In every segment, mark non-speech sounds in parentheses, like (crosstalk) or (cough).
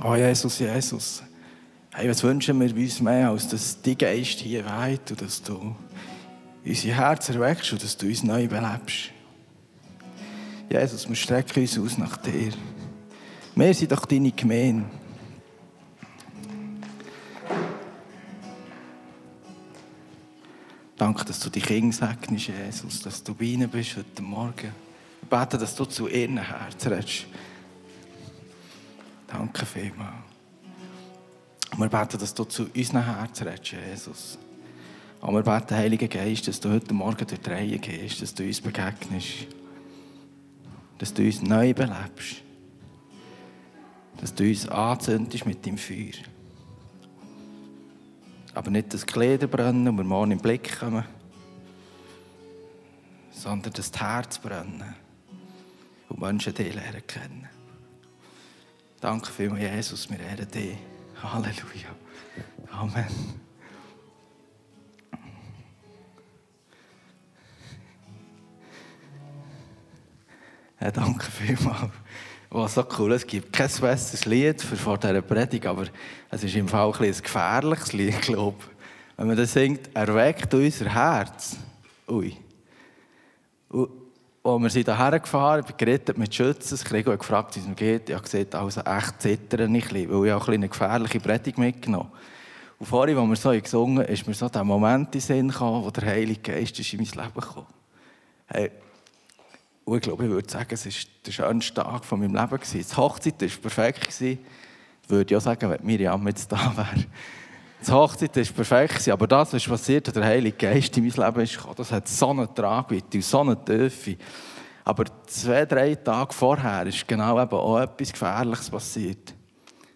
Oh Jesus, Jesus. Hey, was wünschen wir uns mehr, als dass dein Geist hier weht und dass du unser Herz erweckst und dass du uns neu belebst. Jesus, wir strecken uns aus nach dir. Wir sind doch deine Gemeinde. Danke, dass du die Kinder segnest, Jesus, dass du bei ihnen bist heute Morgen. Ich bete, dass du zu ihrem Herz redest. Danke vielmals. Und wir beten, dass du zu unserem Herz redest, Jesus. Und wir beten, Heiliger Geist, dass du heute Morgen durch die Reihe gehst, dass du uns begegnest, dass du uns neu belebst, dass du uns anzündest mit deinem Feuer. Aber nicht, die Kleider brennen und wir morgen im Blick kommen, sondern das Herz brennen und Menschen dich lernen kennen. Danke vielmals, Jesus, wir ehren dich. Halleluja. Amen. Ja, danke vielmals. Was so cool. Es gibt kein besseres Lied für vor dieser Predigt, aber es ist im Fall ein, ein gefährliches Lied, glaube ich. Wenn man das singt, erweckt unser Herz. Ui. Und als wir sind hierher gefahren, ich geredet mit Schützen, ich habe gefragt, wie es mir geht. Ich habe gesagt, also echt zittern ich, weil ich auch eine gefährliche Predigt mitgenommen Und vorhin, als wir so gesungen haben, ist mir so der Moment in den Sinn gekommen, wo der Heilige Geist ist in mein Leben kam. Hey, und ich glaube, ich würde sagen, es war der schönste Tag von meinem Leben. Die Hochzeit war perfekt. Ich würde ja sagen, wenn Miriam jetzt da wäre. Die Hochzeit war perfekt, aber das, was passiert, der Heilige Geist in mein Leben ist das hat so eine Tragweite und so eine Tiefe. Aber zwei, drei Tage vorher ist genau eben auch etwas Gefährliches passiert.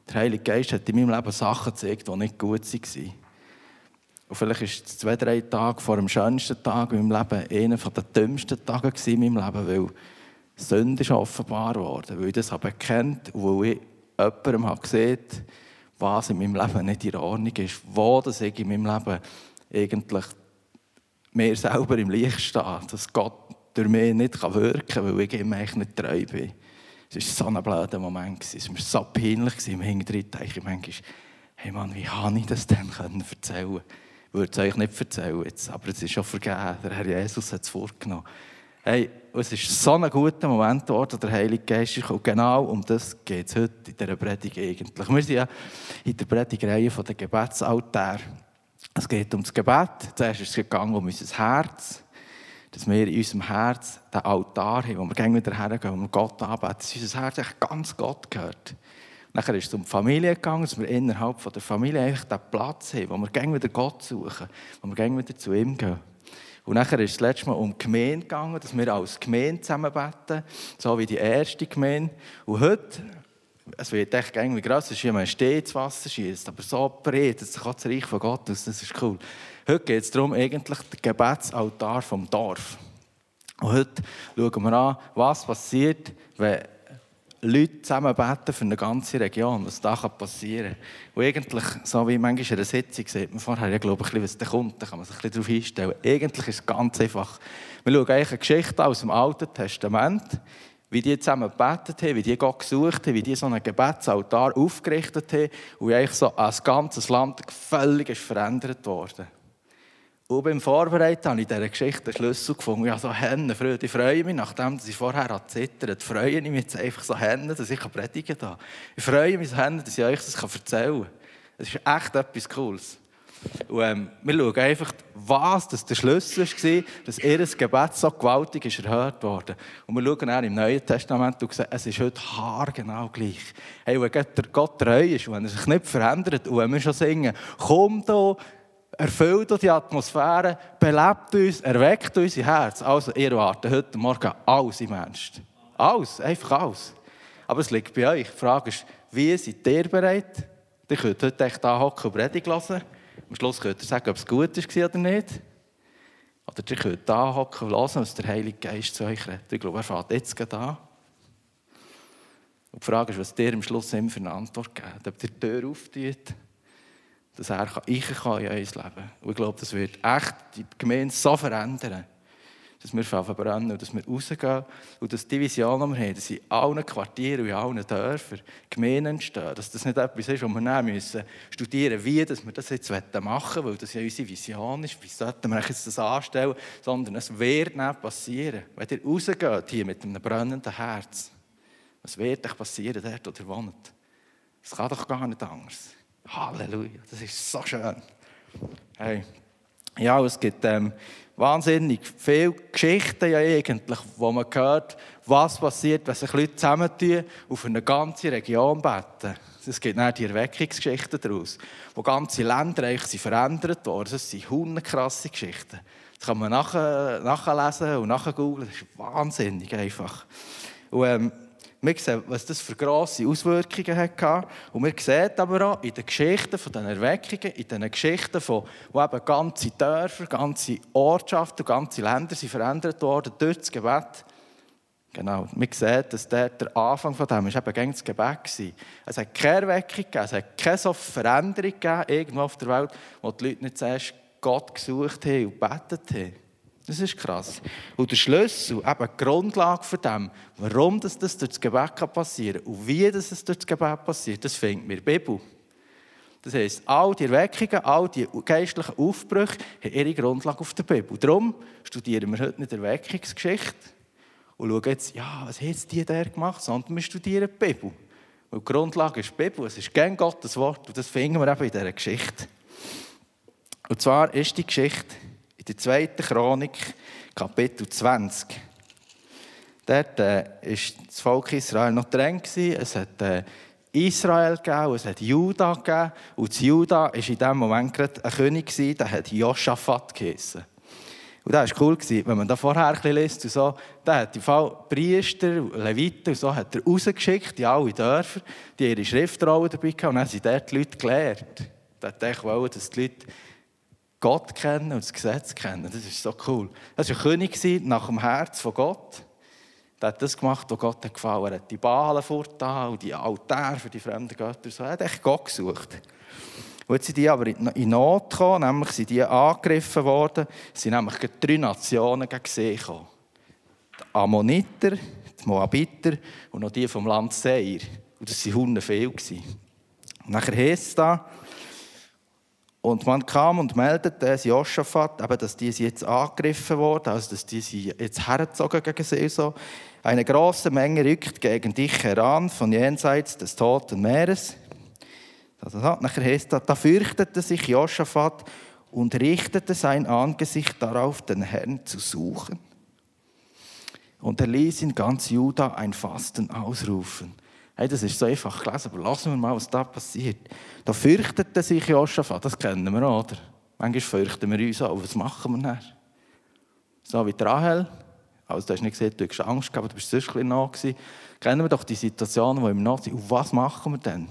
Der Heilige Geist hat in meinem Leben Sachen gezeigt, die nicht gut waren. Und vielleicht war es zwei, drei Tage vor dem schönsten Tag in meinem Leben einer der dümmsten Tage in meinem Leben, weil Sünde ist offenbar worden, weil ich das habe und weil ich jemandem habe gesehen was in meinem Leben nicht in Ordnung ist, wo das ich in meinem Leben eigentlich mir selber im Licht stehe, dass Gott durch mich nicht wirken kann, weil ich ihm eigentlich nicht treu bin. Es war so ein blöder Moment. Es war so peinlich. Im Hinterdritten denke ich manchmal, hey Mann, wie habe ich das denn erzählen können? Ich würde es euch nicht erzählen jetzt, aber es ist schon vergeben. Der Herr Jesus hat es vorgenommen. Hey, es ist so ein guter Moment dort, der Heilige Geist ist. Und genau um das geht es heute in dieser Predigt eigentlich. Wir sind ja in der Predigreihe der Gebetsaltär. Es geht um das Gebet. Zuerst ist es gegangen um unser Herz. Dass wir in unserem Herz den Altar haben, wo wir gerne wieder hergehen, wo wir Gott anbeten. Dass unser Herz echt ganz Gott gehört. Nachher ist es um die Familie gegangen, dass wir innerhalb von der Familie eigentlich den Platz haben, wo wir gerne wieder Gott suchen, wo wir gerne wieder zu ihm gehen. Und nachher ist es das letzte Mal um die Gemeinde gegangen, dass wir als Gemeinde zusammenbeten, so wie die erste Gemeinde. Und heute, es wird echt irgendwie gross, es ist immer stets Wasser schießt, aber so breit, dass sich das Reich von Gott aus, das ist cool. Heute geht es darum, eigentlich den Gebetsaltar vom Dorf. Und heute schauen wir an, was passiert, wenn Leute zusammen beten für eine ganze Region, was da passieren kann. Und eigentlich, so wie manchmal in einer Sitzung sieht man vorher, ja, glaube ich, was da kommt, da kann man sich ein bisschen darauf einstellen. Eigentlich ist es ganz einfach. Wir schauen eigentlich eine Geschichte aus dem Alten Testament, wie die zusammen gebetet haben, wie die Gott gesucht haben, wie die so einen Gebetsaltar aufgerichtet haben und wie eigentlich so ein ganzes Land völlig verändert worden und beim Vorbereiten habe ich in dieser Geschichte einen Schlüssel gefunden. Ja, so Hände. Ich freue mich, nachdem ich vorher zittert, freue ich mich jetzt einfach so Hände, dass ich predigen kann. Ich freue mich so Hände, dass ich euch das erzählen kann. Es ist echt etwas Cooles. Und, ähm, wir schauen einfach, was das der Schlüssel war, dass ihr Gebet so gewaltig ist erhört wurde. Und wir schauen auch im Neuen Testament und sehen, es ist heute haargenau gleich. Hey, wenn Gott treu ist und wenn er sich nicht verändert und wenn wir schon singen, komm da, erfüllt die Atmosphäre, belebt uns, erweckt unser Herz. Also, ihr wartet heute Morgen alles im Ernst. Alles, einfach alles. Aber es liegt bei euch. Die Frage ist, wie seid ihr bereit? Ihr könnt heute echt anhocken und Predigt hören. Am Schluss könnt ihr sagen, ob es gut war oder nicht. Oder ihr könnt anhocken und hören, was der Heilige Geist zu euch redet. Ich glaube, er fährt jetzt gerade an. Und die Frage ist, was ihr am Schluss ihm für eine Antwort gebt. Ob ihr die Tür auftut dass er ich kann in euer Leben. Und ich glaube, das wird echt die Gemeinde so verändern. dass wir verbrennen und dass wir rausgehen und dass die Vision, die wir haben, dass in allen Quartieren und in allen Dörfern Gemeinden entstehen, dass das nicht etwas ist, wo wir dann müssen studieren wie wir das jetzt machen wollen, weil das ja unsere Vision ist, wie sollten wir jetzt das anstellen, sondern es wird nicht passieren. Wenn ihr rausgeht hier mit einem brennenden Herz, was wird euch passieren dort, wo ihr wohnt? Es kann doch gar nicht anders. Halleluja, das ist so schön. Hey. Ja, es gibt ähm, wahnsinnig viele Geschichten ja eigentlich, wo man hört, was passiert, wenn sich Leute zusammentun und für eine ganze Region beten. Es gibt dann die Erweckungsgeschichten daraus, wo ganze Länder eigentlich verändert wurden. Das sind hundekrasse Geschichten. Das kann man nachlesen und nachgoogeln. Das ist wahnsinnig einfach. Und, ähm, wir sehen, was das für grosse Auswirkungen hatte. Und wir sehen aber auch in den Geschichten von den Erweckungen, in den Geschichten, von, wo eben ganze Dörfer, ganze Ortschaften, ganze Länder sind verändert wurden durch das Gebet. Genau, wir sehen, dass der, der Anfang von dem ist eben das Gebet war. Es hat keine Erweckung gegeben, es hat keine so Veränderung gegeben irgendwo auf der Welt, wo die Leute nicht zuerst Gott gesucht haben und gebetet haben. Das ist krass. Und der Schlüssel, eben die Grundlage für dem, warum das, das durch das Gebet passieren kann und wie das durch das Gebet passiert, das findet mir die Bibel. Das heisst, all die Erweckungen, all die geistlichen Aufbrüche haben ihre Grundlage auf der Bibel. Darum studieren wir heute nicht Erweckungsgeschichte und schauen jetzt, ja, was haben die da gemacht, sondern wir studieren die Bibel. Weil die Grundlage ist die Bibel, es ist gern Gottes Wort und das finden wir eben in dieser Geschichte. Und zwar ist die Geschichte in der zweiten Chronik, Kapitel 20. Dort äh, ist das Volk Israel noch drin. Es hat äh, Israel gegeben, es hat Juda gegeben. Und Juda war in diesem Moment gerade ein König, der hat Joschafat geheißen. Und das war cool, wenn man da vorher ein liest. Und so, der hat die Fall Priester, Leviten und so hat er rausgeschickt in alle Dörfer, die ihre Schriftrollen dabei hatten. Und dann haben sie dort die Leute gelehrt. Da hat wollte, dass die Leute Gott kennen und das Gesetz kennen. Das ist so cool. Das war ein König nach dem Herz von Gott. Der hat das gemacht, was Gott gefallen. Hat die Balen fortgetan und die Altäre für die fremden Götter. So. Er hat echt Gott gesucht. Und jetzt sind die aber in Not gekommen, nämlich sind die angegriffen worden. Es sind nämlich drei Nationen gegen sie gekommen. Die Ammoniter, die Moabiter und noch die vom Land Seir. Und das waren Hunde. Und nachher heisst es da, und man kam und meldete Joschafat, dass die jetzt angegriffen wurden, also dass die sie jetzt hergezogen gegen sie so. Eine große Menge rückt gegen dich heran von jenseits des Toten Meeres. Also, nachher heißt das, da fürchtete sich Joschafat und richtete sein Angesicht darauf, den Herrn zu suchen. Und er ließ in ganz Juda ein Fasten ausrufen. Hey, das ist so einfach gelesen, aber lassen wir mal, was da passiert. Da fürchtete sich Joschafat, das kennen wir, oder? Manchmal fürchten wir uns auch, was machen wir dann? So wie Rahel, also du hast nicht gesehen, du hast Angst gehabt, du bist sonst ein nah gewesen. Kennen wir doch die Situationen, die im Not sind. Und was machen wir denn?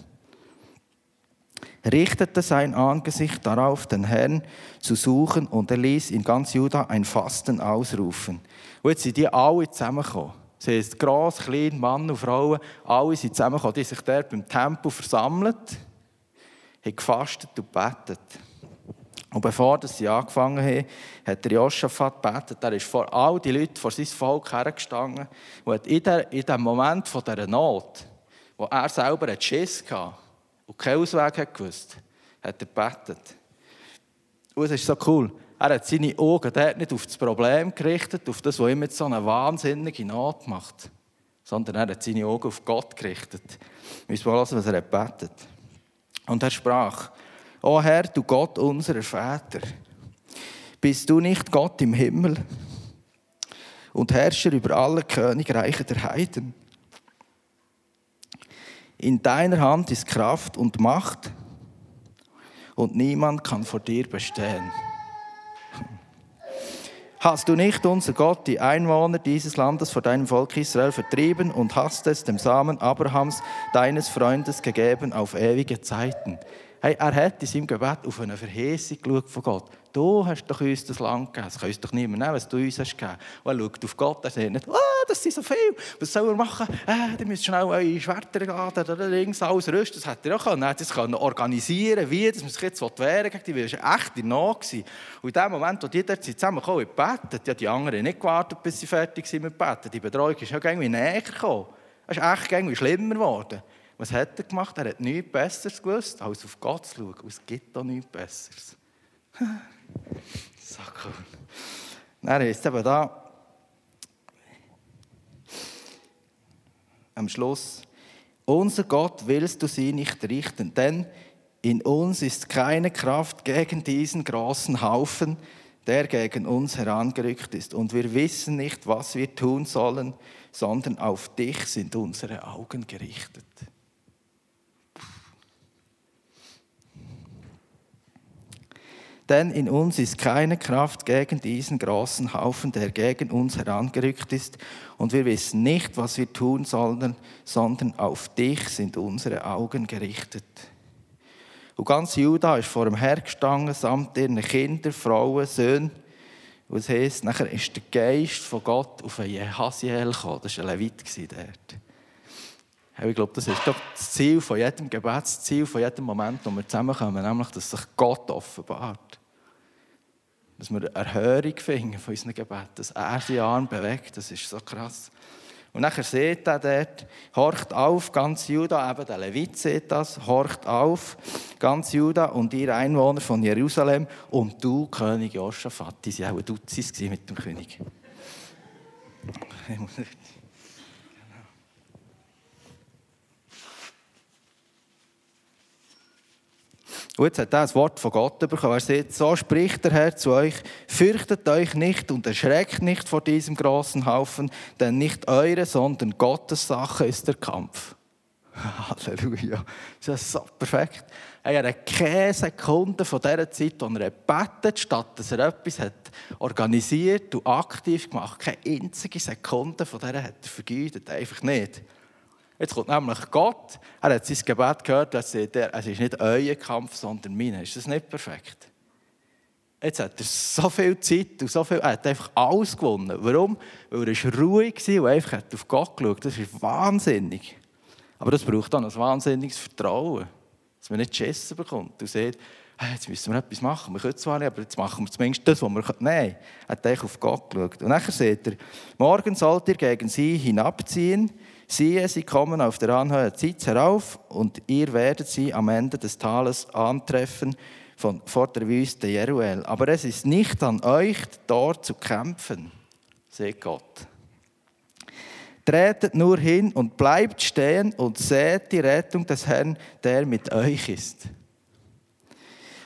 richtete sein Angesicht darauf, den Herrn zu suchen, und er ließ in ganz Juda ein Fasten ausrufen. Und jetzt sind die alle zusammengekommen. Das heisst, gross, klein, Mann und Frauen, alle sind zusammengekommen, die sich dort beim Tempel versammelt, haben gefastet und betet. Und bevor sie angefangen haben, hat der Joschafat gebetet. Er ist vor all die Leute, vor sein Volk hergestanden und hat in, der, in dem Moment von dieser Not, wo er selber einen Schiss hatte und keinen Ausweg hat gewusst, hat er gebetet. Und es ist so cool. Er hat seine Augen dort nicht auf das Problem gerichtet, auf das, was ihm jetzt so eine wahnsinnige Not macht, sondern er hat seine Augen auf Gott gerichtet. Müssen mal hören, was er betet. Und er sprach, O Herr, du Gott unserer Väter, bist du nicht Gott im Himmel und Herrscher über alle Königreiche der Heiden? In deiner Hand ist Kraft und Macht und niemand kann vor dir bestehen. Hast du nicht, unser Gott, die Einwohner dieses Landes vor deinem Volk Israel vertrieben und hast es dem Samen Abrahams, deines Freundes, gegeben auf ewige Zeiten? Hey, er hat in seinem Gebet auf eine Verheißung von Gott. Du hast doch uns das Land gegeben. Das kann uns doch niemand nehmen, was du uns hast gegeben. Und er schaut auf Gott, er sagt nicht, oh, das sind so viel. Was soll er machen? Äh, ihr müsst schnell eure Schwerter gehen, da links alles rüsten. Das hätte er auch können. Er hätte es können organisieren wie, dass man sich jetzt wehren gegen die. Das war echt in Not. Und in dem Moment, wo die dort zusammengekommen und gebetet, ja, die anderen nicht gewartet, bis sie fertig sind mit Beten. Die Betreuung ist ja irgendwie näher gekommen. Es ist echt irgendwie schlimmer geworden. Was hat er gemacht? Er hat nichts Besseres gewusst, als auf Gott zu schauen. Es gibt auch nichts Besseres. (laughs) so cool. Dann ist eben da am Schluss, unser Gott willst du sie nicht richten, denn in uns ist keine Kraft gegen diesen großen Haufen, der gegen uns herangerückt ist. Und wir wissen nicht, was wir tun sollen, sondern auf dich sind unsere Augen gerichtet. Denn in uns ist keine Kraft gegen diesen großen Haufen, der gegen uns herangerückt ist. Und wir wissen nicht, was wir tun sollen, sondern auf dich sind unsere Augen gerichtet. Und ganz Juda ist vor dem Herr gestanden, samt ihren Kindern, Frauen, Söhnen. Und es heisst, nachher ist der Geist von Gott auf Jehasiel gekommen. Das war ein Levit dort. Ich glaube, das ist doch das Ziel von jedem Gebet, das Ziel von jedem Moment, wo wir zusammenkommen, nämlich, dass sich Gott offenbart dass wir Erhörung finden von unseren Gebeten, dass er seinen Arm bewegt, das ist so krass. Und nachher seht ihr dort, horcht auf, ganz Juda, eben der Levit sieht das, horcht auf, ganz Juda und ihr Einwohner von Jerusalem und du, König Josaphat, die waren auch Dutzis mit dem König. Und jetzt hat er das Wort von Gott bekommen. Er sagt, so spricht der Herr zu euch, fürchtet euch nicht und erschreckt nicht vor diesem großen Haufen, denn nicht eure, sondern Gottes Sache ist der Kampf. (laughs) Halleluja. Das ist so perfekt. Er hat keine Sekunde von dieser Zeit, wo er betet, statt dass er etwas hat organisiert und aktiv gemacht. Keine einzige Sekunde von dieser hat er vergeudet. Einfach nicht. Jetzt kommt nämlich Gott, er hat sein Gebet gehört, er sagt, es ist nicht euer Kampf, sondern meiner. Ist das nicht perfekt? Jetzt hat er so viel Zeit und so viel, er hat einfach alles gewonnen. Warum? Weil er ruhig war und einfach auf Gott geschaut Das ist wahnsinnig. Aber das braucht dann ein wahnsinniges Vertrauen, dass man nicht Schissen bekommt und sagt, jetzt müssen wir etwas machen. Wir können zwar nicht, aber jetzt machen wir zumindest das, was wir können. Nein, er hat einfach auf Gott geschaut. Und dann sagt er, morgen sollt ihr gegen sie hinabziehen, Siehe, sie kommen auf der Anhöhe Zitz herauf und ihr werdet sie am Ende des Tales antreffen von, vor der Wüste Jeruel. Aber es ist nicht an euch, dort zu kämpfen, seht Gott. Tretet nur hin und bleibt stehen und seht die Rettung des Herrn, der mit euch ist.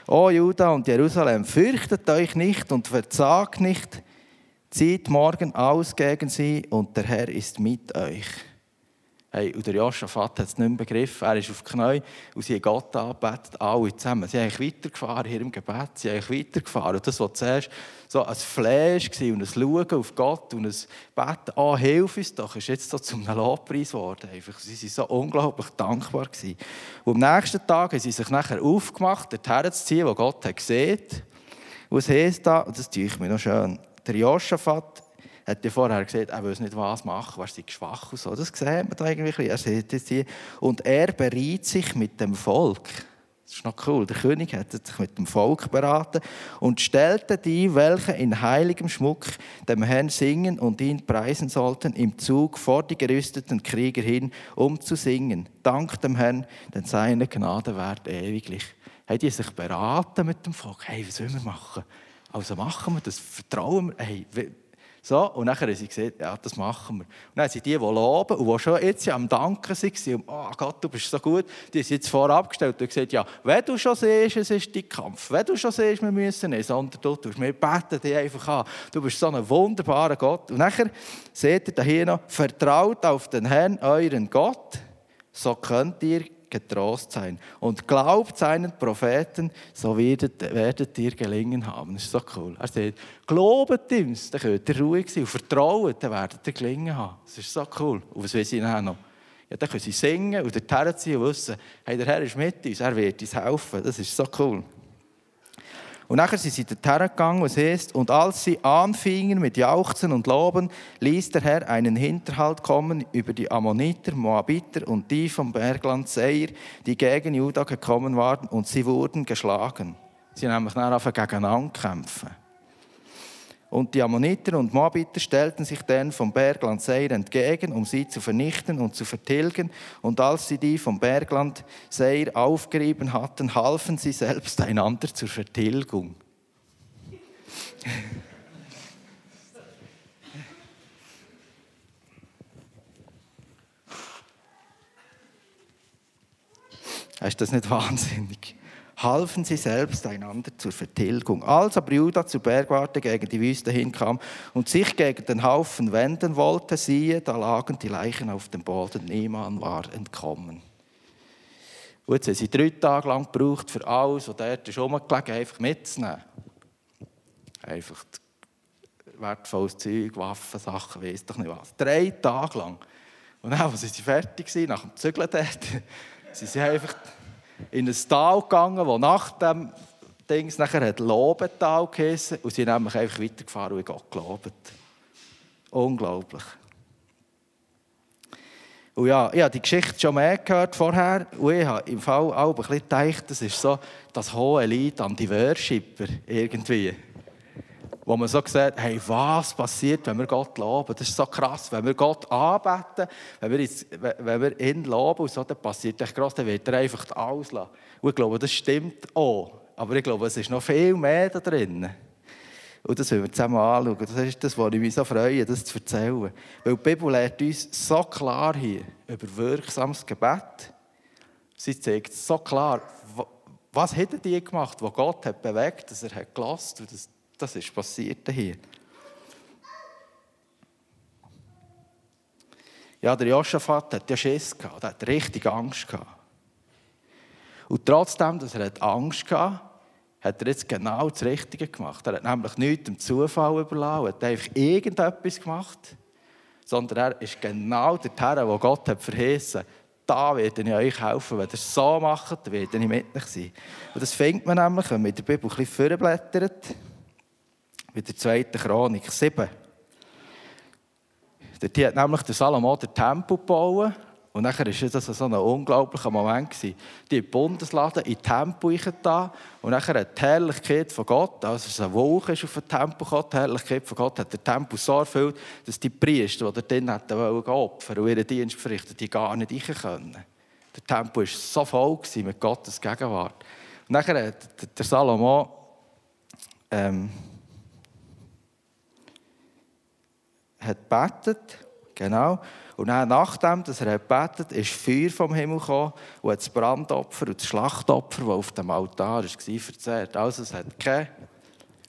O Juda und Jerusalem, fürchtet euch nicht und verzagt nicht, zieht morgen aus gegen sie und der Herr ist mit euch. Hey, und der Josaphat hat es nicht mehr begriffen. Er ist auf die Knie und sie haben Gott angebetet, alle zusammen. Sie haben weitergefahren hier im Gebet. Sie haben weitergefahren. Und das, was zuerst so ein Fleisch war und ein Schauen auf Gott und ein Beten, ah, hilf uns doch, ist jetzt so zum Lobpreis geworden. Einfach, sie waren so unglaublich dankbar. Gewesen. Und am nächsten Tag haben sie sich nachher aufgemacht, dorthin zu ziehen, wo Gott hat gesehen. Und es heisst da, und das tue ich mir noch schön, der Josaphat hat ja vorher gesagt, er will nicht was machen, er sei schwach und so. Das sieht man da irgendwie. Er sieht jetzt hier. Und er berät sich mit dem Volk. Das ist noch cool. Der König hat sich mit dem Volk beraten und stellte die, welche in heiligem Schmuck dem Herrn singen und ihn preisen sollten, im Zug vor die gerüsteten Krieger hin, um zu singen. Dank dem Herrn, denn seine Gnade währt ewiglich. Haben die sich beraten mit dem Volk? Hey, was sollen wir machen? Also machen wir das, vertrauen wir. Hey, so, und dann haben sie gesagt, ja, das machen wir. Und dann sie die, die loben und die schon jetzt am Danken waren, oh Gott, du bist so gut, die sind jetzt vorab gestellt und gesagt, ja, wenn du schon siehst, es ist dein Kampf, wenn du schon siehst, wir müssen nicht, sondern du tust, wir beten dich einfach an. Du bist so ein wunderbarer Gott. Und nachher seht ihr hier noch, vertraut auf den Herrn, euren Gott, so könnt ihr getrost sein. Und glaubt seinen Propheten, so werdet, werdet ihr gelingen haben. Das ist so cool. Er sagt, glaubt ihm, dann könnt ihr ruhig sein. Und vertraut, dann werdet ihr gelingen haben. Das ist so cool. Und was weiß ich noch? Ja, dann können sie singen und dorthin ziehen und wissen, hey, der Herr ist mit uns, er wird uns helfen. Das ist so cool. Und nachher sind sie dorthin gegangen, was heißt, und als sie anfingen mit Jauchzen und Loben, ließ der Herr einen Hinterhalt kommen über die Ammoniter, Moabiter und die vom Bergland Seir, die gegen Juda gekommen waren, und sie wurden geschlagen. Sie haben nämlich dann gegeneinander kämpfen. Und die Ammoniter und Moabiter stellten sich dann vom Bergland Seir entgegen, um sie zu vernichten und zu vertilgen. Und als sie die vom Bergland Seir aufgerieben hatten, halfen sie selbst einander zur Vertilgung. Ist das nicht wahnsinnig? Halfen sie selbst einander zur Vertilgung. Als aber Judah zur Bergwarte gegen die Wüste hinkam und sich gegen den Haufen wenden wollte, siehe, da lagen die Leichen auf dem Boden, niemand war entkommen. Und jetzt haben sie drei Tage lang gebraucht, für alles, was dort ist rumgelegen, einfach mitzunehmen. Einfach wertvolles Zeug, Waffen, Sachen, weiss doch nicht was. Drei Tage lang. Und dann, als sie fertig waren, nach dem Zügeln dort, (laughs) sie sind einfach in ein Tal gegangen, das nach dem Dings nachher hat Lobental geheißen und sie sind nämlich einfach weitergefahren und Gott gelobt. Unglaublich. Und ja, ich habe die Geschichte schon mehr gehört vorher und ich habe im Fall auch ein bisschen gedacht, das ist so das hohe Lied an die Worshipper irgendwie wo man so sieht, hey, was passiert, wenn wir Gott loben? Das ist so krass. Wenn wir Gott anbeten, wenn wir, jetzt, wenn wir ihn loben, und so, dann passiert echt krass, dann wird er einfach alles lassen. Und ich glaube, das stimmt auch. Aber ich glaube, es ist noch viel mehr da drin. Und das wollen wir zusammen anschauen. Das ist das, was ich mich so freue, das zu erzählen. Weil die Bibel lehrt uns so klar hier über wirksames Gebet. Sie zeigt so klar, was hat die gemacht, was Gott hat bewegt, dass er hat gelassen und das ist passiert hier. Ja, der Josaphat hat ja Schiss gehabt, er hat richtig Angst gehabt. Und trotzdem, dass er Angst hatte, hat er jetzt genau das Richtige gemacht. Er hat nämlich nichts dem Zufall überlassen, er hat einfach irgendetwas gemacht, sondern er ist genau der Herr, wo Gott hat verheißen da werde ich euch helfen. Wenn ihr es so macht, werde ich mit euch sein. Und das fängt man nämlich, wenn man in der Bibel ein bisschen vorblättert bei der zweiten Chronik 7. Dort hat nämlich der Salomo den Tempel gebaut. Und nachher war das so ein unglaublicher Moment. Die in Bundesladen in den Tempel da Und nachher hat die Herrlichkeit von Gott, also es eine Wolke ist auf den Tempel gekommen, die Herrlichkeit von Gott hat den Tempel so erfüllt, dass die Priester, die dort hätten wollen, opfern und ihren Dienst verrichten, die gar nicht rein können. Der Tempel war so voll mit Gottes Gegenwart. Und nachher hat der Salomo ähm, hat betet, genau. Und dann, nachdem dass er betet, ist Feuer vom Himmel gekommen und hat das Brandopfer und das Schlachtopfer, das auf dem Altar war, verzehrt. Also es hat keine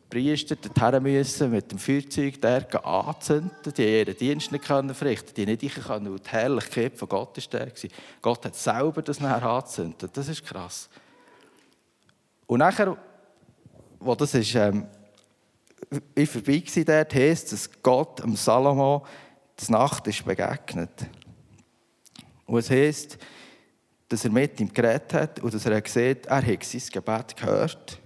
Priester dorthin müssen mit dem Feuerzeug der anzünden. Die ihren Dienst nicht können verrichten, die nicht ich können. Und die Herrlichkeit von Gott war der. Gott hat selber das nachher angezündet. Das ist krass. Und nachher, wo das ist, ähm, ich vorbei war dort, heisst, dass Gott dem Salomo das Nacht ist begegnet. Und es heisst, dass er mit ihm geredet hat und dass er gesehen hat, er hat sein Gebet gehört.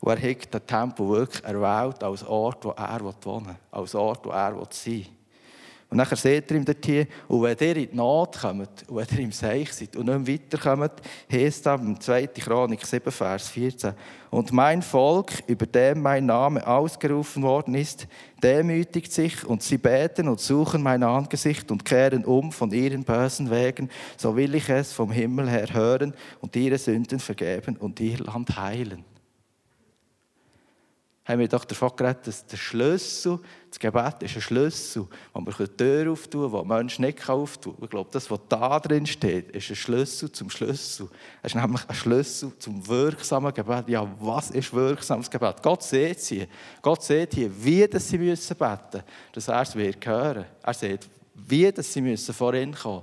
Und er hat den Tempel wirklich erwählt als Ort, wo er wohnen will, als Ort, wo er sein will. Und dann seht ihr ihm dort hier, und wenn ihr in die Not kommt, und wenn ihr im Seich seid und nicht mehr weiterkommt, heisst es im 2. Chronik 7, Vers 14. Und mein Volk, über dem mein Name ausgerufen worden ist, demütigt sich und sie beten und suchen mein Angesicht und kehren um von ihren bösen Wegen, so will ich es vom Himmel her hören und ihre Sünden vergeben und ihr Land heilen haben wir doch davon geredet, dass der Schlüssel, das Gebet ist ein Schlüssel, wo man die Tür auftun kann, die ein Mensch nicht auftun kann. Ich glaube, das, was da drin steht, ist ein Schlüssel zum Schlüssel. Es ist nämlich ein Schlüssel zum wirksamen Gebet. Ja, was ist wirksames Gebet? Gott sieht sie. Gott sieht hier, wie sie müssen beten müssen, dass er es wird hören. Er sieht, wie sie müssen vor ihn kommen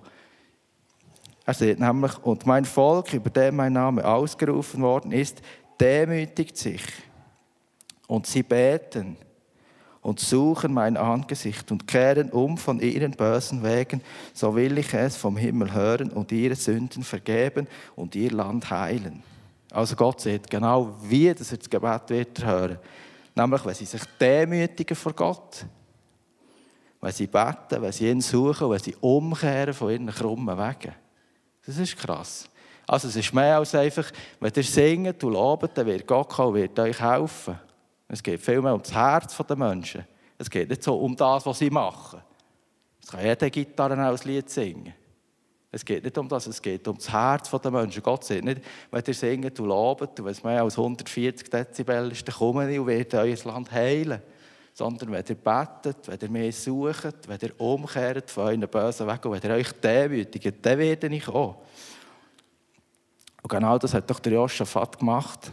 Er sieht nämlich, und mein Volk, über dem mein Name ausgerufen worden ist, demütigt sich und sie beten und suchen mein Angesicht und kehren um von ihren bösen Wegen, so will ich es vom Himmel hören und ihre Sünden vergeben und ihr Land heilen. Also Gott sieht genau, wie das das Gebet wird hören. Nämlich, wenn sie sich demütigen vor Gott, wenn sie beten, wenn sie ihn suchen, wenn sie umkehren von ihren krummen Wegen. Das ist krass. Also es ist mehr als einfach, wenn ihr singt und lobt, dann wird Gott kommen wird euch helfen. Es geht vielmehr um das Herz der Menschen. Es geht nicht so um das, was sie machen. Es kann jeder Gitarre als Lied singen. Es geht nicht um das, es geht um das Herz der Menschen. Gott sagt nicht, wenn ihr singt und lobt, und wenn es mehr als 140 Dezibel ist, dann komme ich und werde euer Land heilen. Sondern wenn ihr betet, wenn ihr mich sucht, wenn ihr umkehrt von euren bösen Wegen und wenn ihr euch demütigt, dann werde ich auch. Und genau das hat doch der Josaphat gemacht.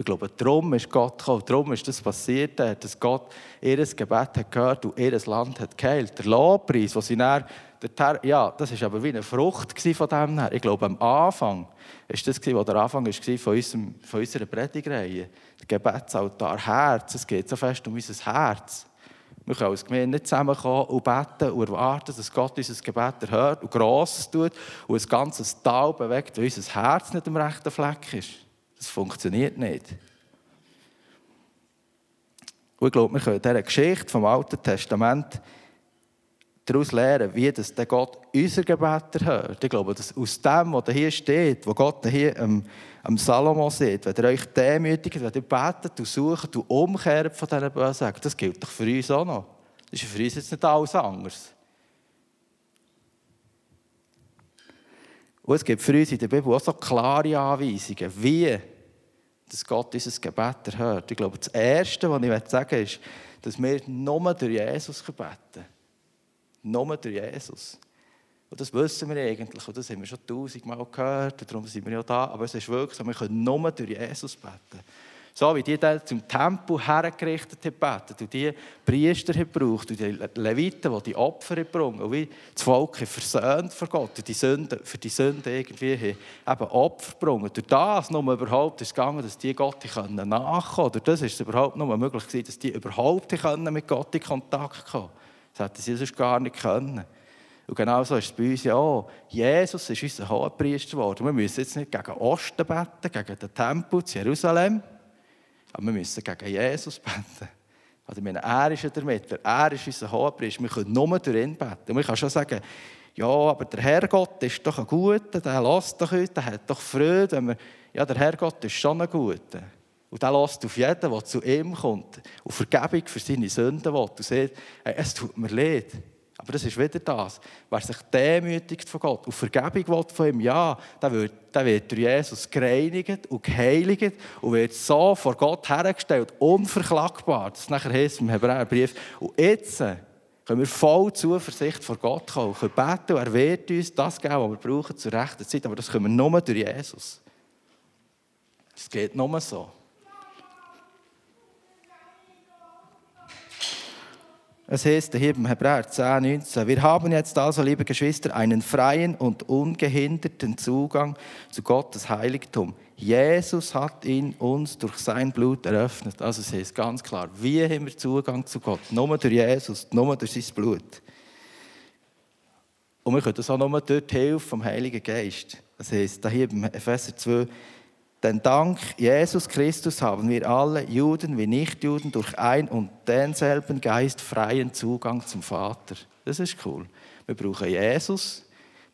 Ich glaube, darum ist Gott gekommen, darum ist das passiert, dass Gott ihr Gebet hat gehört und ihr Land hat geheilt. Der Lobpreis, den sie dann, der, ja, das war aber wie eine Frucht von dem her. Ich glaube, am Anfang ist das, was der Anfang war von, unserem, von unserer Predigreihe. Der Gebetsaltar, Herz, es geht so fest um unser Herz. Wir können als Gemeinde nicht zusammenkommen und beten und erwarten, dass Gott unser Gebet erhört und Grosses tut und ein ganzes Tal bewegt, weil unser Herz nicht am rechten Fleck ist. Das funktioniert nicht. Und ich glaube, wir können dieser Geschichte vom Alten Testament daraus lernen, wie das der Gott unser Gebet erhört. Ich glaube, dass aus dem, was hier steht, wo Gott hier am, am Salomo sieht, wenn ihr euch demütigt, wenn ihr betet und sucht und umkehrt von diesen Bösen, das gilt doch für uns auch noch. Das ist für uns jetzt nicht alles anders. Und es gibt für uns in der Bibel auch so klare Anweisungen, wie dass Gott unser Gebet erhört. Ich glaube, das Erste, was ich sagen will, ist, dass wir nur durch Jesus beten. Nur durch Jesus. Und das wissen wir eigentlich, und das haben wir schon tausendmal gehört, und darum sind wir ja da. Aber es ist wirklich so, wir können nur durch Jesus beten. So wie die dann zum Tempel hergerichtet haben und die Priester haben gebraucht und die Leviten, die die Opfer gebracht und wie das Volk versöhnt vor Gott und die Sünden, für die Sünden irgendwie eben Opfer gebracht. Durch das nur überhaupt ist es gegangen, dass die Gott nachkommen können. Durch das ist es überhaupt nur möglich gewesen, dass die überhaupt mit Gott in Kontakt kommen Das hätten sie sonst gar nicht können. Und genau so ist es bei uns ja auch. Jesus ist unser Hohepriester geworden. Wir müssen jetzt nicht gegen Osten beten, gegen den Tempel zu Jerusalem, aber wir müssen gegen Jesus beten. Also, meine, er ist der Mittler, er ist unser Hohepriester. Wir können nur durch ihn beten. Und man kann schon sagen, ja, aber der Herrgott ist doch ein Guter, der lässt doch heute, der hat doch Freude. Wenn wir, ja, der Herrgott ist schon ein Guter. Und der lässt auf jeden, der zu ihm kommt, und Vergebung für seine Sünden will. Und sagt, es tut mir leid. Aber das ist wieder das. Wer sich demütigt von Gott und Vergebung will von ihm, ja, der wird, der wird durch Jesus gereinigt und geheiligt und wird so vor Gott hergestellt, unverklagbar. Das nachher heißt im Hebräerbrief. Und jetzt können wir voll Zuversicht vor Gott kommen, können beten und er wird uns das geben, was wir brauchen zur rechten Zeit. Aber das können wir nur durch Jesus. Es geht nur so. Es heißt hier im Hebräer 10, 19, wir haben jetzt also, liebe Geschwister, einen freien und ungehinderten Zugang zu Gottes Heiligtum. Jesus hat ihn uns durch sein Blut eröffnet. Also es heißt ganz klar, wie haben wir Zugang zu Gott? Nur durch Jesus, nur durch sein Blut. Und wir können das auch nur durch die Hilfe vom Heiligen Geist. Das heißt, hier im Epheser 2, denn dank Jesus Christus haben wir alle, Juden wie Nichtjuden, durch ein und denselben Geist freien Zugang zum Vater. Das ist cool. Wir brauchen Jesus,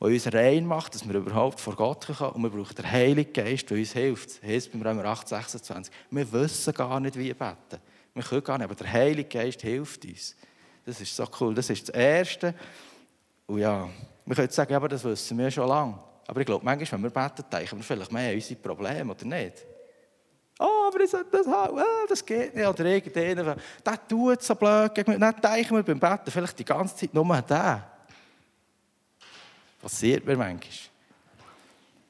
der uns rein macht, dass wir überhaupt vor Gott kommen. Und wir brauchen den Heiligen Geist, der uns hilft. Das heißt beim Römer 8, 26. Wir wissen gar nicht, wie beten. Wir können gar nicht, aber der Heilige Geist hilft uns. Das ist so cool. Das ist das Erste. Und ja, wir können sagen, aber das wissen wir schon lange. Aber ich glaube, manchmal, wenn wir beten, denken wir vielleicht mehr an unsere Probleme, oder nicht? Oh, aber ich sollte das haben, oh, das geht nicht. Oder irgendjemand, der tut so blöd gegen mich. Dann denken wir beim Beten vielleicht die ganze Zeit nur an den. Passiert mir manchmal.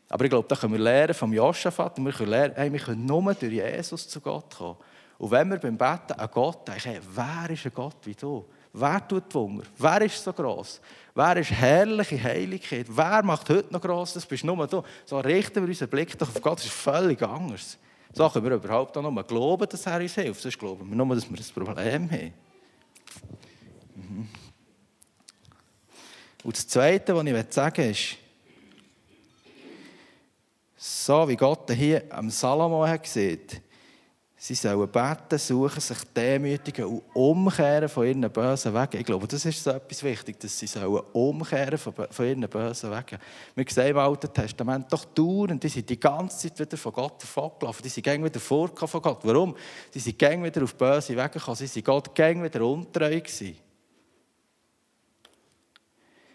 Aber ich glaube, da können wir lernen vom Joschafat und wir können lernen, hey, wir können nur durch Jesus zu Gott kommen. Und wenn wir beim Beten an Gott denken, hey, wer ist ein Gott wie du? Wer tut Wunder? Wer ist so gross? Wer ist herrliche Heiligkeit? Wer macht heute noch gross? Das bist nur du. So richten wir unseren Blick doch auf Gott. Das ist völlig anders. So können wir überhaupt auch nur glauben, dass er uns hilft. Sonst glauben wir nur, dass wir ein Problem haben. Mhm. Und das Zweite, was ich sagen will, ist, so wie Gott hier am Salomo gesehen, Sie sollen beten, suchen, sich demütigen und umkehren von ihren bösen Wegen. Ich glaube, das ist so etwas wichtig, dass sie sollen umkehren von, ihren bösen Wegen. Wir sehen im Alten Testament doch dauernd, die sind die ganze Zeit wieder von Gott davongelaufen. Die sind gäng wieder vorgekommen von Gott. Warum? Die sind gäng wieder auf böse Wege gekommen. Sie sind Gott gäng wieder untreu gewesen.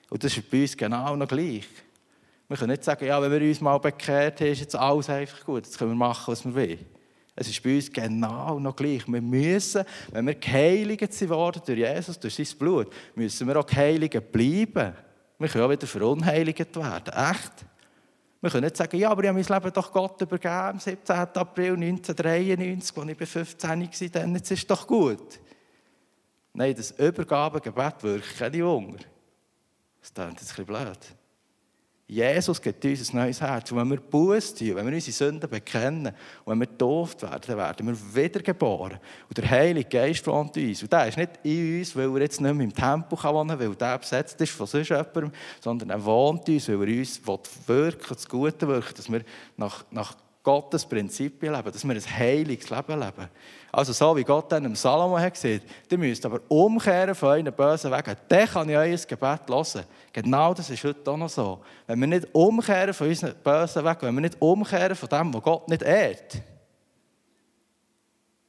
Und das ist bei uns genau noch gleich. Wir können nicht sagen, ja, wenn wir uns mal bekehrt haben, ist jetzt alles einfach gut. Jetzt können wir machen, was wir wollen. Es ist bei uns genau noch gleich. Wir müssen, wenn wir geheiligt sind worden durch Jesus, durch sein Blut, müssen wir auch geheiligt bleiben. Wir können auch wieder verunheiligt werden. Echt? Wir können nicht sagen, ja, aber ich habe mein Leben doch Gott übergeben am 17. April 1993, als ich 15 war, dann jetzt ist es doch gut. Nein, das Übergabegebet wirkt keine Wunder. Das klingt jetzt ein bisschen blöd. Jesus gibt uns ein neues Herz. Und wenn wir Buße tun, wenn wir unsere Sünden bekennen und wenn wir getauft werden, dann werden wir wiedergeboren. Und der Heilige Geist wohnt in uns. Und der ist nicht in uns, weil er jetzt nicht mehr im Tempel wohnen kann, weil der besetzt ist von sonst jemandem, sondern er wohnt in uns, weil er uns wirken, das Gute wirken, dass wir nach, nach Gottes Prinzipien leben, dass wir ein heiliges Leben leben. Also so wie Gott dann im Salomo hat gesagt, ihr müsst aber umkehren von euren bösen Wegen. Dann kann ich euer Gebet hören. Genau das ist heute auch noch so. Wenn wir nicht umkehren von unseren bösen Wegen, wenn wir nicht umkehren von dem, was Gott nicht ehrt,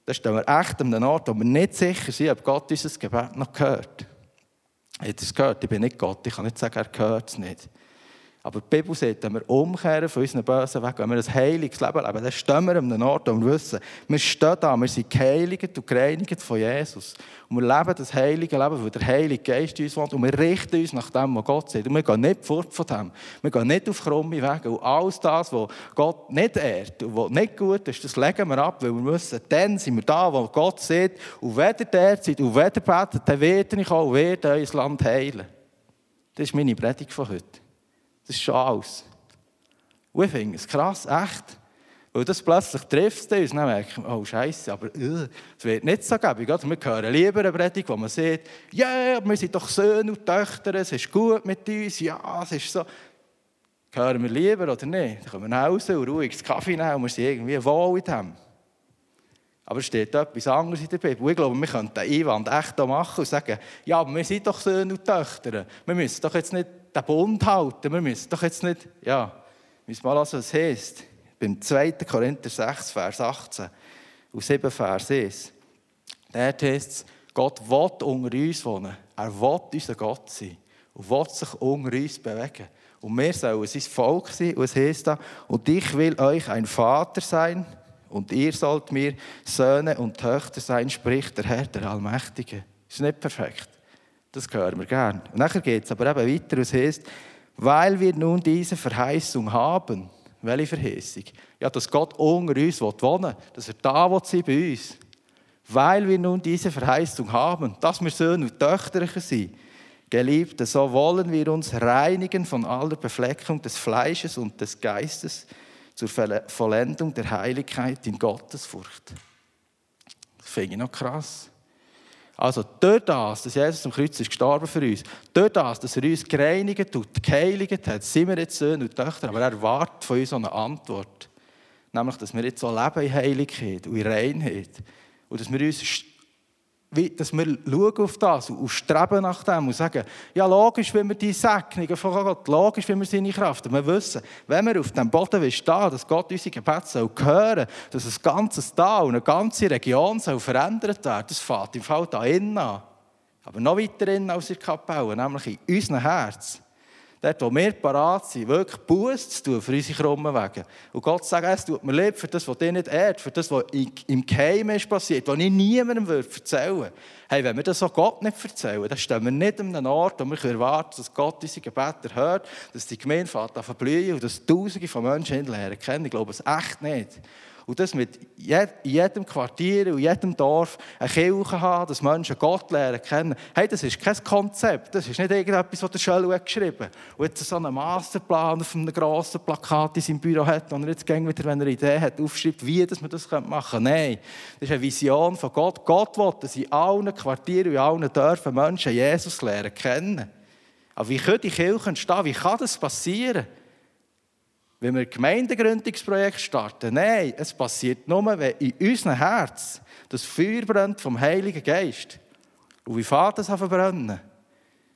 dann stehen wir echt an einem Ort, wo wir nicht sicher sind, ob Gott unser Gebet noch gehört. Habt ihr es gehört? Ich bin nicht Gott, ich kann nicht sagen, er gehört es nicht. Aber die Bibel sagt, wenn wir umkehren von unseren bösen Wegen, wenn wir ein heiliges Leben leben, dann stehen wir an einem Ort und wir wissen, wir stehen da, wir sind geheiligt und gereinigt von Jesus. Und wir leben das heilige Leben, weil der Heilige Geist in uns wohnt und wir richten uns nach dem, was Gott sagt. Und wir gehen nicht fort von dem. Wir gehen nicht auf krumme Wege. Und alles das, was Gott nicht ehrt und was nicht gut ist, das legen wir ab, weil wir wissen, dann sind wir da, wo Gott sieht, und wenn ihr dort seid und wenn ihr betet, dann werde ich auch, werde euer Land heilen. Das ist meine Predigt von heute. Das ist schon alles. Und ich finde es krass, echt. Weil das plötzlich trifft uns, dann merken oh Scheiße, aber uh, es wird nicht so gäbig. Oder? Wir hören lieber eine Predigt, wo man sieht, ja, yeah, wir sind doch Söhne und Töchter, es ist gut mit uns, ja, es ist so. Hören wir lieber oder nicht? Dann kommen wir nach Hause und ruhig das Kaffee nehmen und wir sind irgendwie wohl in dem. Aber es steht etwas anderes in der Bibel. Ich glaube, wir können den Einwand echt machen und sagen, ja, aber wir sind doch Söhne und Töchter. Wir müssen doch jetzt nicht den Bund halten. Wir müssen doch jetzt nicht, ja, müssen mal lassen, was es heisst. Beim 2. Korinther 6, Vers 18 und 7, Vers 1. Dort heißt es, Gott will unter uns wohnen. Er will unser Gott sein und will sich unter uns bewegen. Und wir sollen sein Volk sein. Und es heisst da, und ich will euch ein Vater sein und ihr sollt mir Söhne und Töchter sein, spricht der Herr, der Allmächtige. Ist nicht perfekt. Das hören wir gern. Und nachher geht es aber eben weiter, es heißt, weil wir nun diese Verheißung haben, welche Verheißung? Ja, dass Gott unter uns wohnen will, dass er da sein bei uns. Weil wir nun diese Verheißung haben, dass wir Söhne und Töchter sind, Geliebte, so wollen wir uns reinigen von aller Befleckung des Fleisches und des Geistes zur Vollendung der Heiligkeit in Gottesfurcht. Das finde ich noch krass. Also durch das, dass Jesus am Kreuz ist gestorben für uns, durch das, dass er uns gereinigt und geheiligt hat, sind wir jetzt Söhne und Töchter, aber er wartet von uns eine Antwort. Nämlich, dass wir jetzt so leben in Heiligkeit und in Reinheit. Und dass wir uns dass wir schauen auf das und streben nach dem und sagen, ja logisch, wenn wir die Segnungen von Gott, logisch, wenn wir seine Kraft und wir wissen, wenn wir auf dem Boden stehen, dass Gott unsere Gebete soll hören dass ein ganzes Tal und eine ganze Region soll verändert werden, das fängt im Fall da innen an. Aber noch weiter innen als in der Kapelle, nämlich in unserem Herz dort, wo wir parat sind, wirklich Buße zu tun für unsere krummen Wege. Und Gott sagt, es tut mir leid für das, was dir nicht ehrt, für das, was im Geheimen ist passiert, was ich niemandem erzählen würde. Hey, wenn wir das auch Gott nicht erzählen, dann stehen wir nicht an einem Ort, wo wir erwarten dass Gott unsere Gebete hört, dass die Gemeinde fährt an verblühen und dass Tausende von Menschen ihn lernen kennen. Ich glaube es echt nicht. Und das mit jedem Quartier und jedem Dorf eine Kirche haben, dass Menschen Gott lernen kennen. Hey, das ist kein Konzept. Das ist nicht irgendetwas, was der Schöll hat geschrieben Und jetzt so einen Masterplan auf einem grossen Plakat in seinem Büro hat und er jetzt wieder, wenn er eine Idee hat, aufschreibt, wie dass man das machen könnte. Nein, das ist eine Vision von Gott. Gott will, dass in allen Quartieren und in allen Dörfern Menschen Jesus lernen kennen. Aber wie können die Kirche entstehen? Wie kann das passieren? Wenn wir ein Gemeindegründungsprojekt starten. Nein, es passiert nur, wenn in unserem Herz das Feuer brennt vom Heiligen Geist. Und wie fährt das an verbrennen?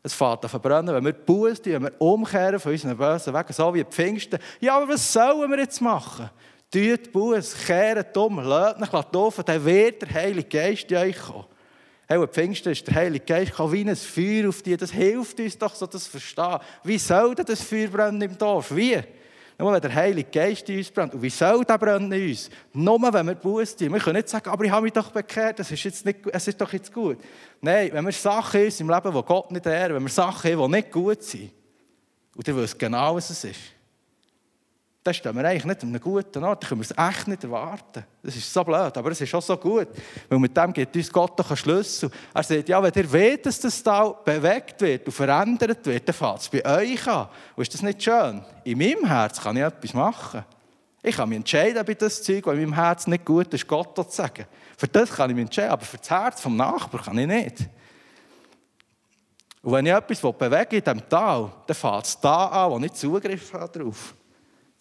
Es fährt an verbrennen, wenn wir Buße wenn wir umkehren von unseren bösen Wegen, so wie die Pfingsten. Ja, aber was sollen wir jetzt machen? Tut Buße, kehrt um, lasst euch laufen, dann wird der Heilige Geist in euch kommen. Hey, Pfingsten ist der Heilige Geist gekommen, wie ein Feuer auf dich. Das hilft uns doch, so das zu verstehen. Wie soll denn das Feuer brennen im Dorf? Wie? Nur wenn der Heilige Geist in uns brennt. Und wie soll der brennen in uns? Nur wenn wir Buße tun. Wir können nicht sagen, aber ich habe mich doch bekehrt, das ist es ist doch jetzt gut. Nein, wenn wir Sachen haben im Leben, die Gott nicht ehren, wenn wir Sachen haben, die nicht gut sind, und ihr wisst genau, was es ist, dann stehen wir eigentlich nicht an einem guten Ort. Dann können wir es echt nicht erwarten. Das ist so blöd, aber es ist auch so gut. Weil mit dem gibt uns Gott doch einen Schlüssel. Er sagt, ja, wenn ihr weht, dass das Tal bewegt wird und verändert wird, dann fällt es bei euch an. Und ist das nicht schön? In meinem Herz kann ich etwas machen. Ich kann mich entscheiden, ich das Zeug, das in meinem Herz nicht gut ist, Gott zu sagen. Für das kann ich mich entscheiden, aber für das Herz vom Nachbarn kann ich nicht. Und wenn ich etwas bewege in diesem Tal, dann fällt es da an, wo ich Zugriff habe darauf.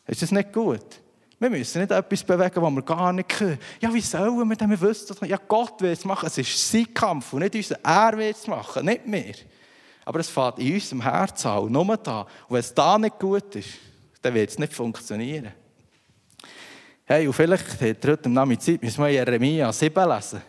Ist das nicht gut? Wir müssen nicht etwas bewegen, was wir gar nicht können. Ja, wie sollen wir denn? Wir wissen Ja, Gott will es machen. Es ist sein Kampf und nicht unser. Er will es machen, nicht wir. Aber es fängt in unserem Herz an, nur da. Und wenn es da nicht gut ist, dann wird es nicht funktionieren. Hey, und vielleicht hat heute Nachmittag Zeit, müssen wir Jeremia 7 lesen.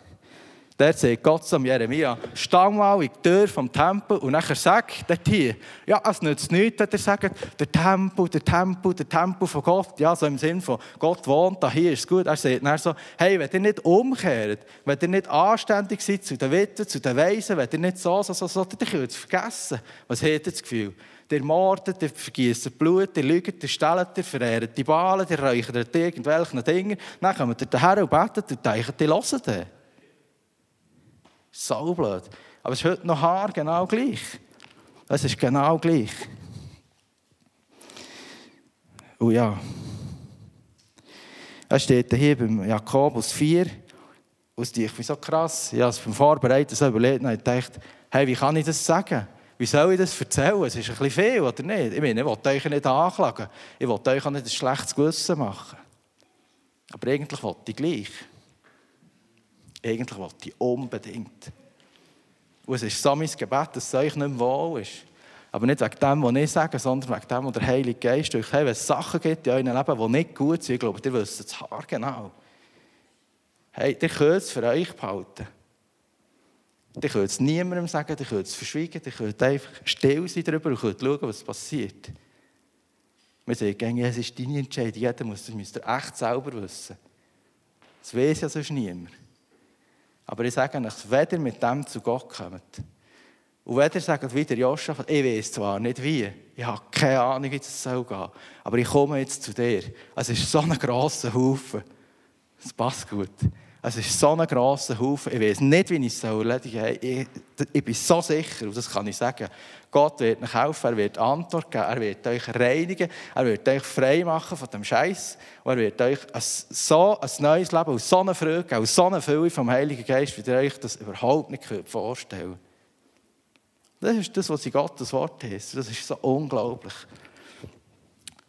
Der sagt Gott zu Jeremia, stang mal in die Tür vom Tempel und nachher sag dort hier, ja, es nützt nichts, wenn er sagt, der Tempel, der Tempel, der Tempel von Gott, ja, so im Sinn von, Gott wohnt da, hier ist es gut. Er sagt dann so, hey, wenn ihr nicht umkehrt, wenn ihr nicht anständig seid zu den Witwen, zu den Weisen, wenn ihr nicht so, so, so, so, dann könnt ihr es vergessen. Was hat ihr das Gefühl? Der mordet, der vergießt Blut, der lügt, der stellt, der verehrt die Balen, der räuchert irgendwelchen Dingen. Dann kommt ihr daher und betet und denkt, die hören den. So blöd. Aber es ist heute noch Haar genau gleich. Es ist genau gleich. Und ja. Es steht hier beim Jakobus 4. Aus ich bin so krass. Ich habe es beim Vorbereiten so überlegt und gedacht, hey, wie kann ich das sagen? Wie soll ich das erzählen? Es ist ein bisschen viel, oder nicht? Ich meine, ich will euch nicht anklagen. Ich will euch auch nicht ein schlechtes Gewissen machen. Aber eigentlich will ich gleich. Eigentlich wollte ich unbedingt. Und es ist so mein Gebet, dass es euch nicht mehr wohl ist. Aber nicht wegen dem, was ich sage, sondern wegen dem, was der Heilige Geist euch hey, Wenn es Sachen gibt in eurem Leben, die nicht gut sind, ich glaube, ihr wisst es genau. Hey, ihr könnt es für euch behalten. Ihr könnt es niemandem sagen, ihr könnt es verschweigen, ihr könnt einfach still sein darüber und könnt schauen, was passiert. Wir sagen, es ist deine Entscheidung, jeder muss das echt selber wissen. Das weiß ja sonst niemand. Aber ich sage euch, wenn ihr mit dem zu Gott kommt, und wenn ihr sagt, wie der Joshua, ich weiß zwar nicht wie, ich habe keine Ahnung, wie es soll gehen, aber ich komme jetzt zu dir. Es ist so ein grosser Haufen. Es passt gut. Es ist so ein grosser Haufen. Ich weiß nicht, wie ich es erledigen soll. Ich, ich bin so sicher, und das kann ich sagen, Gott wird euch helfen, er wird Antwort geben, er wird euch reinigen, er wird euch frei machen von dem Scheiß und er wird euch ein, so ein neues Leben und so eine Freude und so eine Fülle vom Heiligen Geist, wie ihr euch das überhaupt nicht vorstellen könnt. Das ist das, was in Gottes Wort ist. Das ist so unglaublich.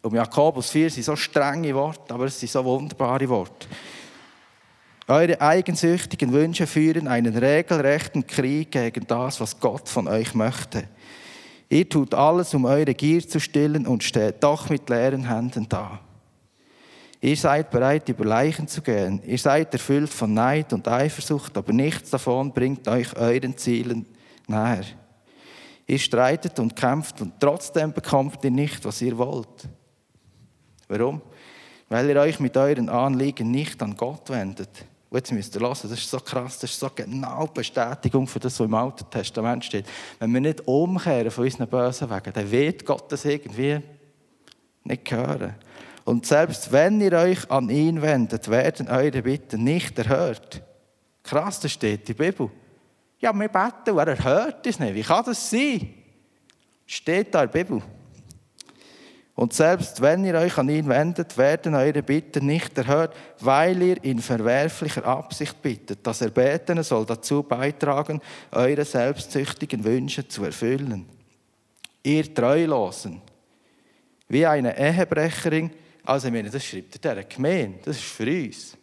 Und Jakobus 4 sind so strenge Worte, aber es sind so wunderbare Worte. Eure eigensüchtigen Wünsche führen einen regelrechten Krieg gegen das, was Gott von euch möchte. Ihr tut alles, um eure Gier zu stillen und steht doch mit leeren Händen da. Ihr seid bereit, über Leichen zu gehen. Ihr seid erfüllt von Neid und Eifersucht, aber nichts davon bringt euch euren Zielen näher. Ihr streitet und kämpft und trotzdem bekommt ihr nicht, was ihr wollt. Warum? Weil ihr euch mit euren Anliegen nicht an Gott wendet. Und jetzt müsst ihr hören, das ist so krass, das ist so genau Bestätigung für das, was im Alten Testament steht. Wenn wir nicht umkehren von unseren bösen Wegen, dann wird Gott das irgendwie nicht hören. Und selbst wenn ihr euch an ihn wendet, werden eure Bitten nicht erhört. Krass, das steht in der Bibel. Ja, wir beten, und er erhört es nicht. Wie kann das sein? Steht da in der Bibel. Und selbst wenn ihr euch an ihn wendet, werden eure Bitten nicht erhört, weil ihr in verwerflicher Absicht bittet. Das Erbetene soll dazu beitragen, eure selbstsüchtigen Wünsche zu erfüllen. Ihr Treulosen, wie eine Ehebrecherin, also ich meine, das schreibt der Gemeinde, das ist für uns.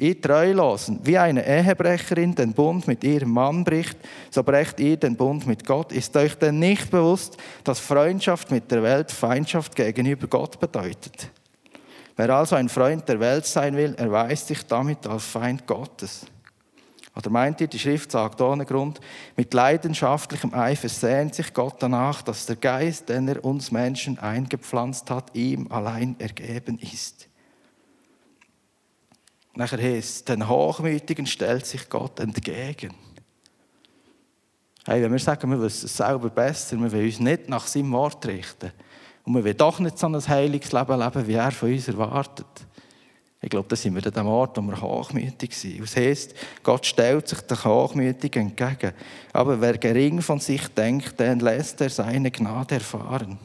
Ihr Treulosen, wie eine Ehebrecherin den Bund mit ihrem Mann bricht, so brecht ihr den Bund mit Gott. Ist euch denn nicht bewusst, dass Freundschaft mit der Welt Feindschaft gegenüber Gott bedeutet? Wer also ein Freund der Welt sein will, erweist sich damit als Feind Gottes. Oder meint ihr, die Schrift sagt ohne Grund, mit leidenschaftlichem Eifer sehnt sich Gott danach, dass der Geist, den er uns Menschen eingepflanzt hat, ihm allein ergeben ist. Nachher heißt den Hochmütigen stellt sich Gott entgegen. Hey, wenn wir sagen, wir wissen es selber besser, wir wollen uns nicht nach seinem Wort richten und wir wollen doch nicht so ein heiliges Leben leben, wie er von uns erwartet, ich glaube, da sind wir an dem Ort, wo wir hochmütig sind. Das heisst, Gott stellt sich den Hochmütigen entgegen. Aber wer gering von sich denkt, den lässt er seine Gnade erfahren.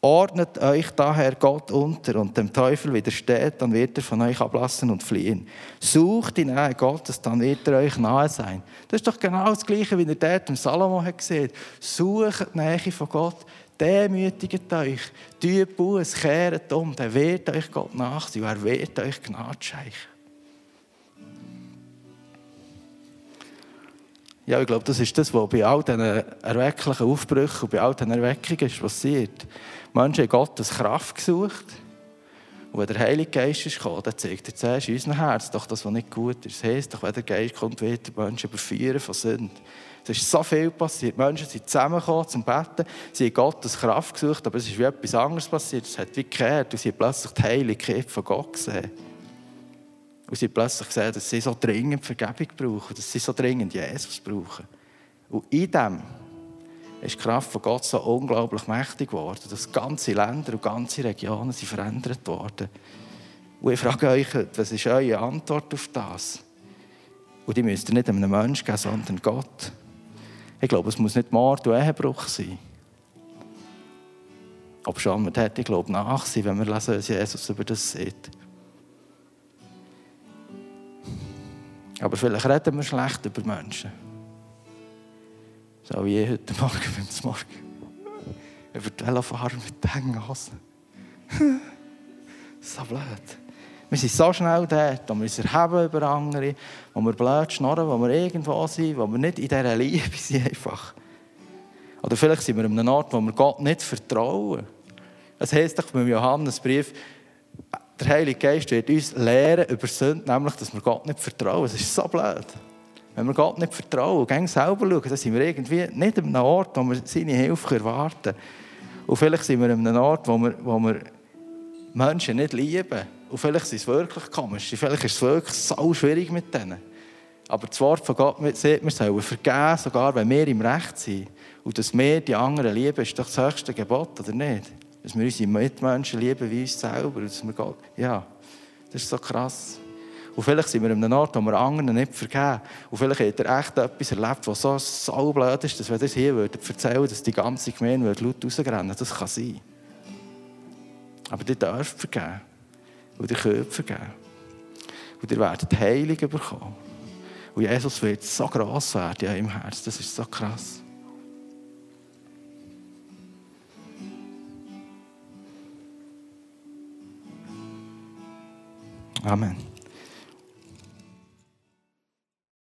Ordnet euch daher Gott unter und dem Teufel widersteht, dann wird er von euch ablassen und fliehen. Sucht die Nähe Gottes, dann wird er euch nahe sein. Das ist doch genau das Gleiche, wie er dort im Salomo hat gesehen. Sucht die Nähe von Gott, demütigt euch, tut Buß, kehrt um, dann wird euch Gott nachsehen und er wird euch Gnade schenken. Ja, ich glaube, das ist das, was bei all diesen erwecklichen Aufbrüchen und bei all diesen Erweckungen ist passiert. Menschen haben Gottes Kraft gesucht. Und wenn der Heilige Geist ist dann zeigt er zuerst in unserem Herz doch das, was nicht gut ist. Das heisst doch, wenn der Geist kommt, wird der Menschen überführen von Sünden. Es ist so viel passiert. Die Menschen sind zusammengekommen zum Beten. Sie haben Gottes Kraft gesucht, aber es ist wie etwas anderes passiert. Es hat wie gekehrt und sie haben plötzlich die Heiligkeit von Gott gesehen. Und sie haben plötzlich gesehen, dass sie so dringend Vergebung brauchen, dass sie so dringend Jesus brauchen. Und in dem ist die Kraft von Gott so unglaublich mächtig geworden, dass ganze Länder und ganze Regionen sind verändert worden. Und ich frage euch, was ist eure Antwort auf das? Und die müsst ihr nicht einem Menschen geben, sondern Gott. Ich glaube, es muss nicht Mord und Ehebruch sein. Aber schon man hätte, ich glaube, nachsehen, wenn wir lesen, was Jesus über das sieht. Aber vielleicht reden wir schlecht über Menschen. So wie ich heute Morgen beim Morgen. Über die Velofahrer mit den Hängenhosen. (laughs) so blöd. Wir sind so schnell dort, wo wir uns erheben über andere, wo wir blöd schnurren, wo wir irgendwo sind, wo wir nicht in dieser Liebe sind einfach. Oder vielleicht sind wir an einem Ort, wo wir Gott nicht vertrauen. Es heisst doch beim Johannesbrief, der Heilige Geist wird uns lehren über Sünde, nämlich, dass wir Gott nicht vertrauen. Es ist so blöd. Wenn wir Gott nicht vertrauen und selber schauen, dann sind wir irgendwie nicht an einem Ort, wo wir seine Hilfe erwarten. Und vielleicht sind wir an einem Ort, wo wir, wo wir Menschen nicht lieben. Und vielleicht ist es wirklich komisch. Vielleicht ist es wirklich so schwierig mit denen. Aber das Wort von Gott sagt, wir sollen vergeben, sogar wenn wir im Recht sind. Und dass wir die anderen lieben, ist doch das höchste Gebot, oder nicht? Dass wir unsere Mitmenschen lieben wie uns selber. Dass wir Gott, ja, das ist so krass. Und vielleicht sind wir an einem Ort, wo wir anderen nicht vergeben. Und vielleicht hat er echt etwas erlebt, was so, so blöd ist, dass wenn ihr es hier würdet erzählen dass die ganze Gemeinde laut rausrennen Das kann sein. Aber ihr dürft vergeben. Und ihr könnt vergeben. Und ihr werdet Heilung bekommen. Und Jesus wird so gross werden in eurem Herz. Das ist so krass. Amen.